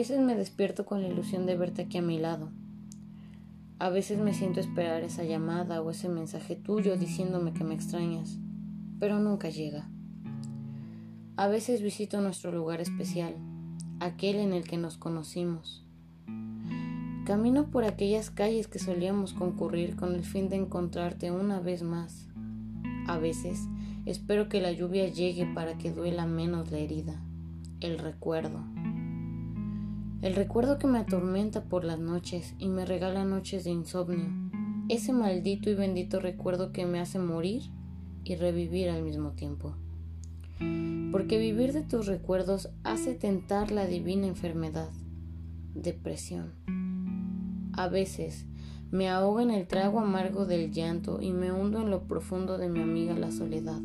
Veces me despierto con la ilusión de verte aquí a mi lado. A veces me siento esperar esa llamada o ese mensaje tuyo diciéndome que me extrañas, pero nunca llega. A veces visito nuestro lugar especial, aquel en el que nos conocimos. Camino por aquellas calles que solíamos concurrir con el fin de encontrarte una vez más. A veces espero que la lluvia llegue para que duela menos la herida el recuerdo. El recuerdo que me atormenta por las noches y me regala noches de insomnio. Ese maldito y bendito recuerdo que me hace morir y revivir al mismo tiempo. Porque vivir de tus recuerdos hace tentar la divina enfermedad, depresión. A veces me ahogo en el trago amargo del llanto y me hundo en lo profundo de mi amiga la soledad.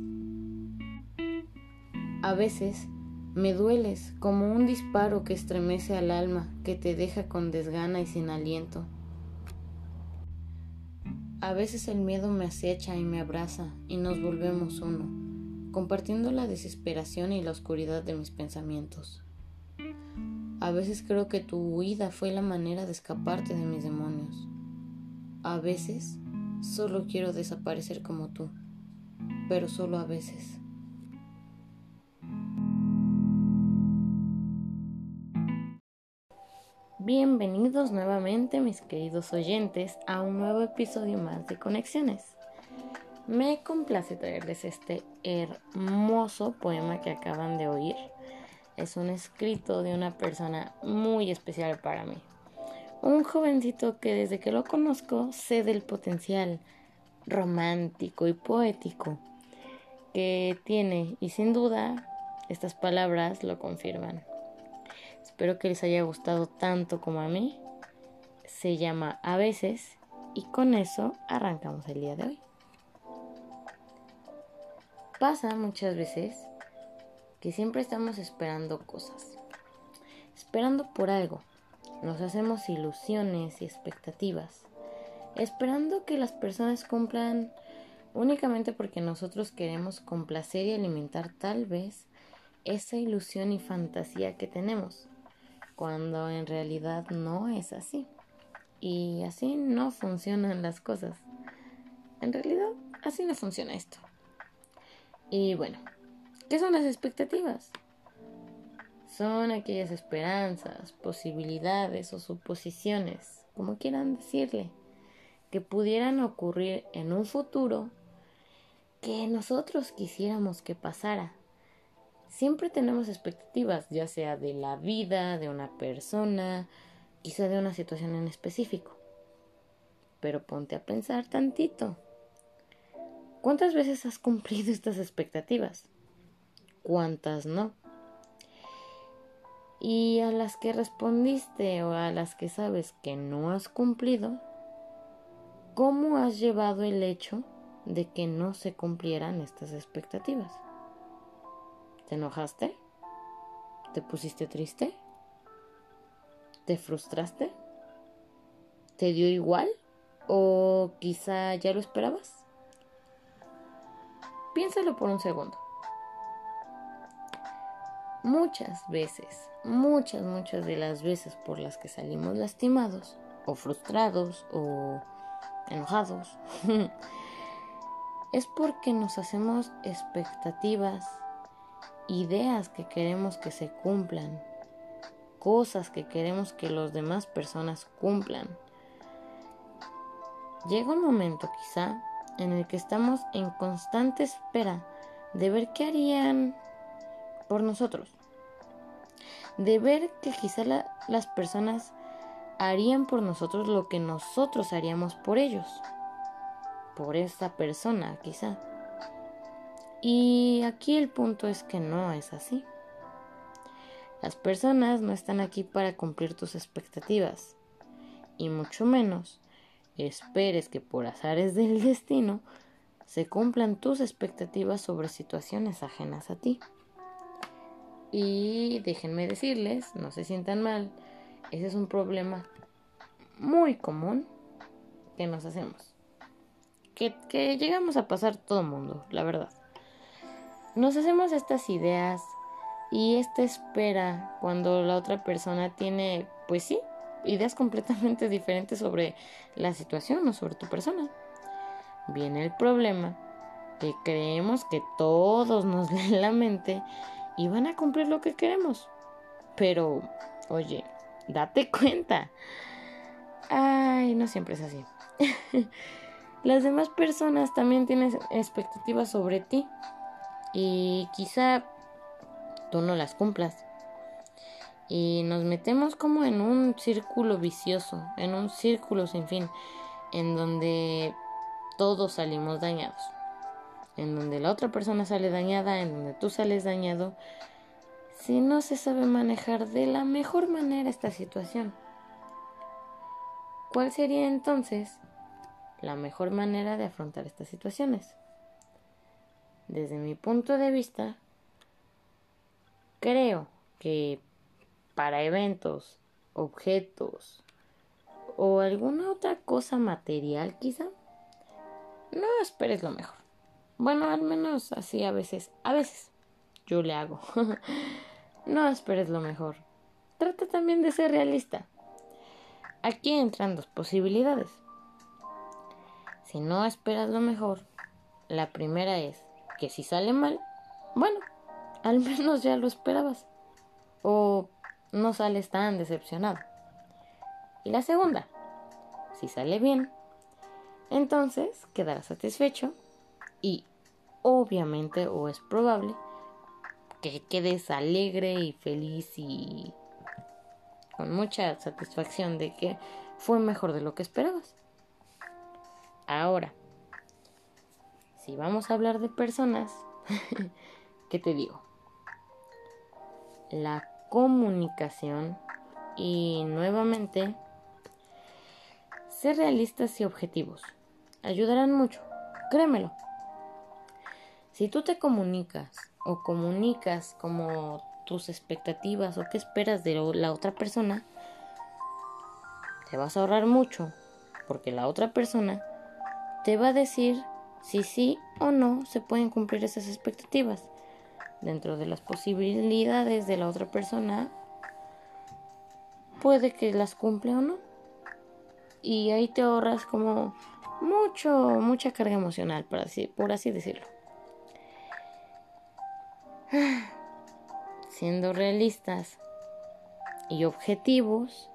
A veces me dueles como un disparo que estremece al alma, que te deja con desgana y sin aliento. A veces el miedo me acecha y me abraza y nos volvemos uno, compartiendo la desesperación y la oscuridad de mis pensamientos. A veces creo que tu huida fue la manera de escaparte de mis demonios. A veces solo quiero desaparecer como tú, pero solo a veces. Bienvenidos nuevamente mis queridos oyentes a un nuevo episodio más de Conexiones. Me complace traerles este hermoso poema que acaban de oír. Es un escrito de una persona muy especial para mí. Un jovencito que desde que lo conozco sé del potencial romántico y poético que tiene y sin duda estas palabras lo confirman. Espero que les haya gustado tanto como a mí. Se llama A veces y con eso arrancamos el día de hoy. Pasa muchas veces que siempre estamos esperando cosas, esperando por algo. Nos hacemos ilusiones y expectativas, esperando que las personas cumplan únicamente porque nosotros queremos complacer y alimentar tal vez esa ilusión y fantasía que tenemos cuando en realidad no es así. Y así no funcionan las cosas. En realidad, así no funciona esto. Y bueno, ¿qué son las expectativas? Son aquellas esperanzas, posibilidades o suposiciones, como quieran decirle, que pudieran ocurrir en un futuro que nosotros quisiéramos que pasara siempre tenemos expectativas, ya sea de la vida, de una persona, quizá de una situación en específico. Pero ponte a pensar tantito. ¿Cuántas veces has cumplido estas expectativas? ¿Cuántas no? Y a las que respondiste o a las que sabes que no has cumplido, ¿cómo has llevado el hecho de que no se cumplieran estas expectativas? ¿Te enojaste? ¿Te pusiste triste? ¿Te frustraste? ¿Te dio igual? ¿O quizá ya lo esperabas? Piénsalo por un segundo. Muchas veces, muchas, muchas de las veces por las que salimos lastimados, o frustrados, o enojados, es porque nos hacemos expectativas ideas que queremos que se cumplan, cosas que queremos que las demás personas cumplan. Llega un momento quizá en el que estamos en constante espera de ver qué harían por nosotros, de ver que quizá las personas harían por nosotros lo que nosotros haríamos por ellos, por esta persona quizá. Y aquí el punto es que no es así. Las personas no están aquí para cumplir tus expectativas. Y mucho menos esperes que por azares del destino se cumplan tus expectativas sobre situaciones ajenas a ti. Y déjenme decirles, no se sientan mal, ese es un problema muy común que nos hacemos. Que, que llegamos a pasar todo el mundo, la verdad. Nos hacemos estas ideas Y esta espera cuando la otra persona tiene, pues sí, ideas completamente diferentes sobre la situación o sobre tu persona. Viene el problema que creemos que todos nos leen la mente y van a cumplir lo que queremos. Pero, oye, date cuenta. Ay, no siempre es así. Las demás personas también tienen expectativas sobre ti y quizá tú no las cumplas. Y nos metemos como en un círculo vicioso, en un círculo sin fin, en donde todos salimos dañados. En donde la otra persona sale dañada, en donde tú sales dañado, si no se sabe manejar de la mejor manera esta situación. ¿Cuál sería entonces la mejor manera de afrontar estas situaciones? Desde mi punto de vista, creo que para eventos, objetos o alguna otra cosa material quizá, no esperes lo mejor. Bueno, al menos así a veces, a veces yo le hago. no esperes lo mejor. Trata también de ser realista. Aquí entran dos posibilidades. Si no esperas lo mejor, la primera es que si sale mal, bueno, al menos ya lo esperabas. O no sales tan decepcionado. Y la segunda, si sale bien, entonces quedarás satisfecho y obviamente o es probable que quedes alegre y feliz y con mucha satisfacción de que fue mejor de lo que esperabas. Ahora, si vamos a hablar de personas, ¿qué te digo? La comunicación y nuevamente ser realistas y objetivos ayudarán mucho, créemelo. Si tú te comunicas o comunicas como tus expectativas o qué esperas de la otra persona, te vas a ahorrar mucho porque la otra persona te va a decir si sí o no se pueden cumplir esas expectativas. Dentro de las posibilidades de la otra persona puede que las cumple o no. Y ahí te ahorras como mucho mucha carga emocional por así, por así decirlo. Siendo realistas y objetivos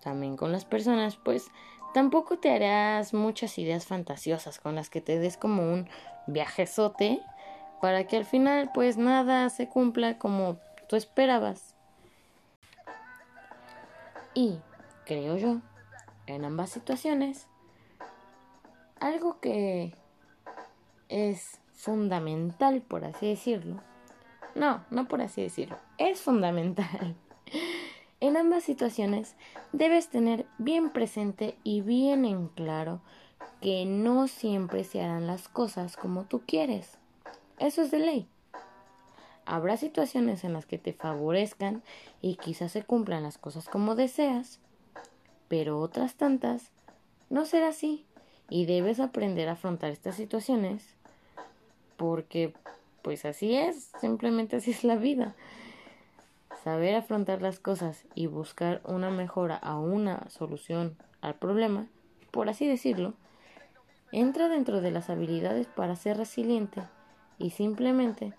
también con las personas pues tampoco te harás muchas ideas fantasiosas con las que te des como un viajezote para que al final pues nada se cumpla como tú esperabas. Y creo yo, en ambas situaciones, algo que es fundamental, por así decirlo, no, no por así decirlo, es fundamental. En ambas situaciones debes tener bien presente y bien en claro que no siempre se harán las cosas como tú quieres. Eso es de ley. Habrá situaciones en las que te favorezcan y quizás se cumplan las cosas como deseas, pero otras tantas no será así y debes aprender a afrontar estas situaciones porque pues así es, simplemente así es la vida. Saber afrontar las cosas y buscar una mejora a una solución al problema, por así decirlo, entra dentro de las habilidades para ser resiliente y simplemente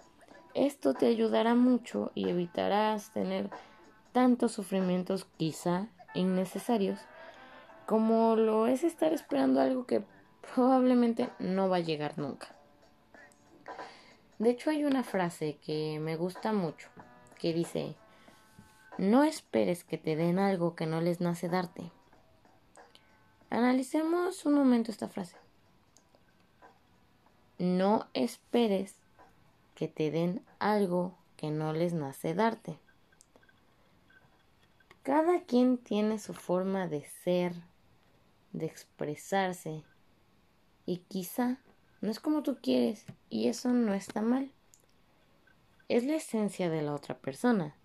esto te ayudará mucho y evitarás tener tantos sufrimientos quizá innecesarios como lo es estar esperando algo que probablemente no va a llegar nunca. De hecho hay una frase que me gusta mucho que dice, no esperes que te den algo que no les nace darte. Analicemos un momento esta frase. No esperes que te den algo que no les nace darte. Cada quien tiene su forma de ser, de expresarse, y quizá no es como tú quieres, y eso no está mal. Es la esencia de la otra persona.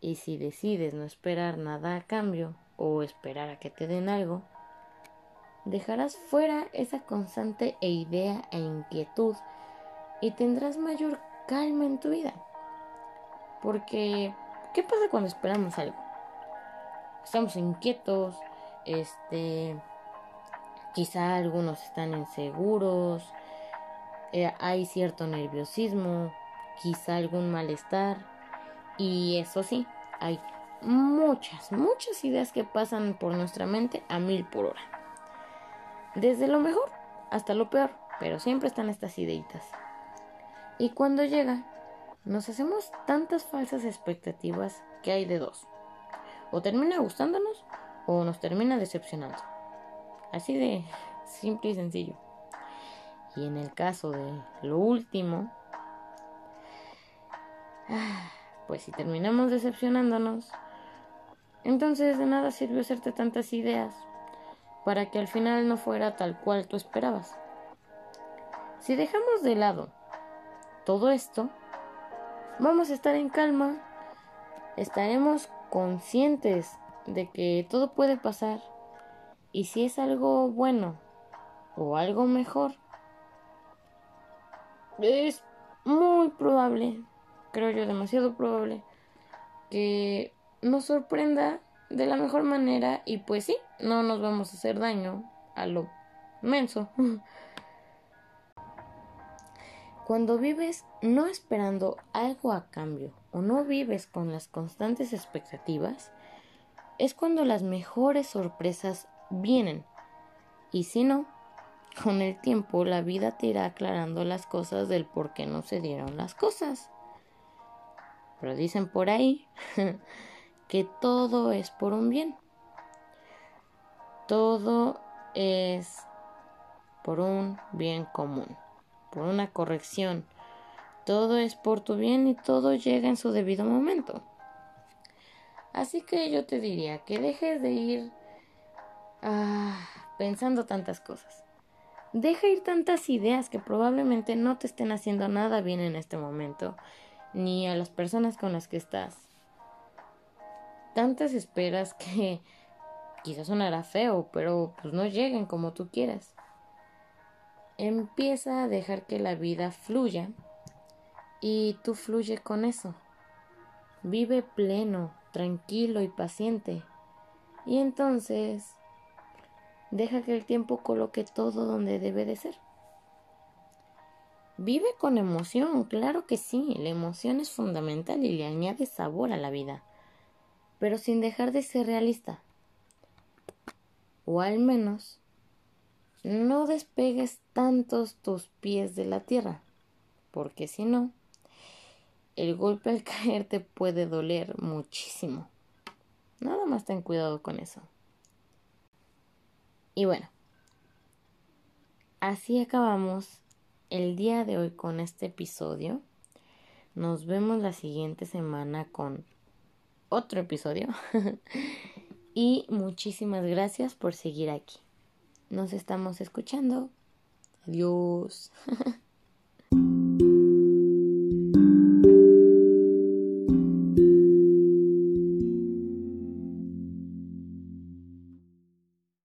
Y si decides no esperar nada a cambio o esperar a que te den algo, dejarás fuera esa constante idea e inquietud y tendrás mayor calma en tu vida. Porque, ¿qué pasa cuando esperamos algo? Estamos inquietos, este, quizá algunos están inseguros, eh, hay cierto nerviosismo, quizá algún malestar. Y eso sí, hay muchas, muchas ideas que pasan por nuestra mente a mil por hora. Desde lo mejor hasta lo peor, pero siempre están estas ideitas. Y cuando llega, nos hacemos tantas falsas expectativas que hay de dos. O termina gustándonos o nos termina decepcionando. Así de simple y sencillo. Y en el caso de lo último, pues si terminamos decepcionándonos, entonces de nada sirvió hacerte tantas ideas para que al final no fuera tal cual tú esperabas. Si dejamos de lado todo esto, vamos a estar en calma, estaremos conscientes de que todo puede pasar y si es algo bueno o algo mejor, es muy probable, creo yo demasiado probable, que nos sorprenda de la mejor manera y pues sí, no nos vamos a hacer daño a lo menso. Cuando vives no esperando algo a cambio o no vives con las constantes expectativas, es cuando las mejores sorpresas vienen. Y si no, con el tiempo la vida te irá aclarando las cosas del por qué no se dieron las cosas. Pero dicen por ahí que todo es por un bien. Todo es por un bien común, por una corrección. Todo es por tu bien y todo llega en su debido momento. Así que yo te diría que dejes de ir ah, pensando tantas cosas. Deja ir tantas ideas que probablemente no te estén haciendo nada bien en este momento, ni a las personas con las que estás tantas esperas que quizás sonará feo, pero pues no lleguen como tú quieras. Empieza a dejar que la vida fluya y tú fluye con eso. Vive pleno, tranquilo y paciente. Y entonces deja que el tiempo coloque todo donde debe de ser. Vive con emoción, claro que sí, la emoción es fundamental y le añade sabor a la vida pero sin dejar de ser realista. O al menos, no despegues tantos tus pies de la tierra, porque si no, el golpe al caer te puede doler muchísimo. Nada más ten cuidado con eso. Y bueno, así acabamos el día de hoy con este episodio. Nos vemos la siguiente semana con otro episodio. y muchísimas gracias por seguir aquí. Nos estamos escuchando. Adiós.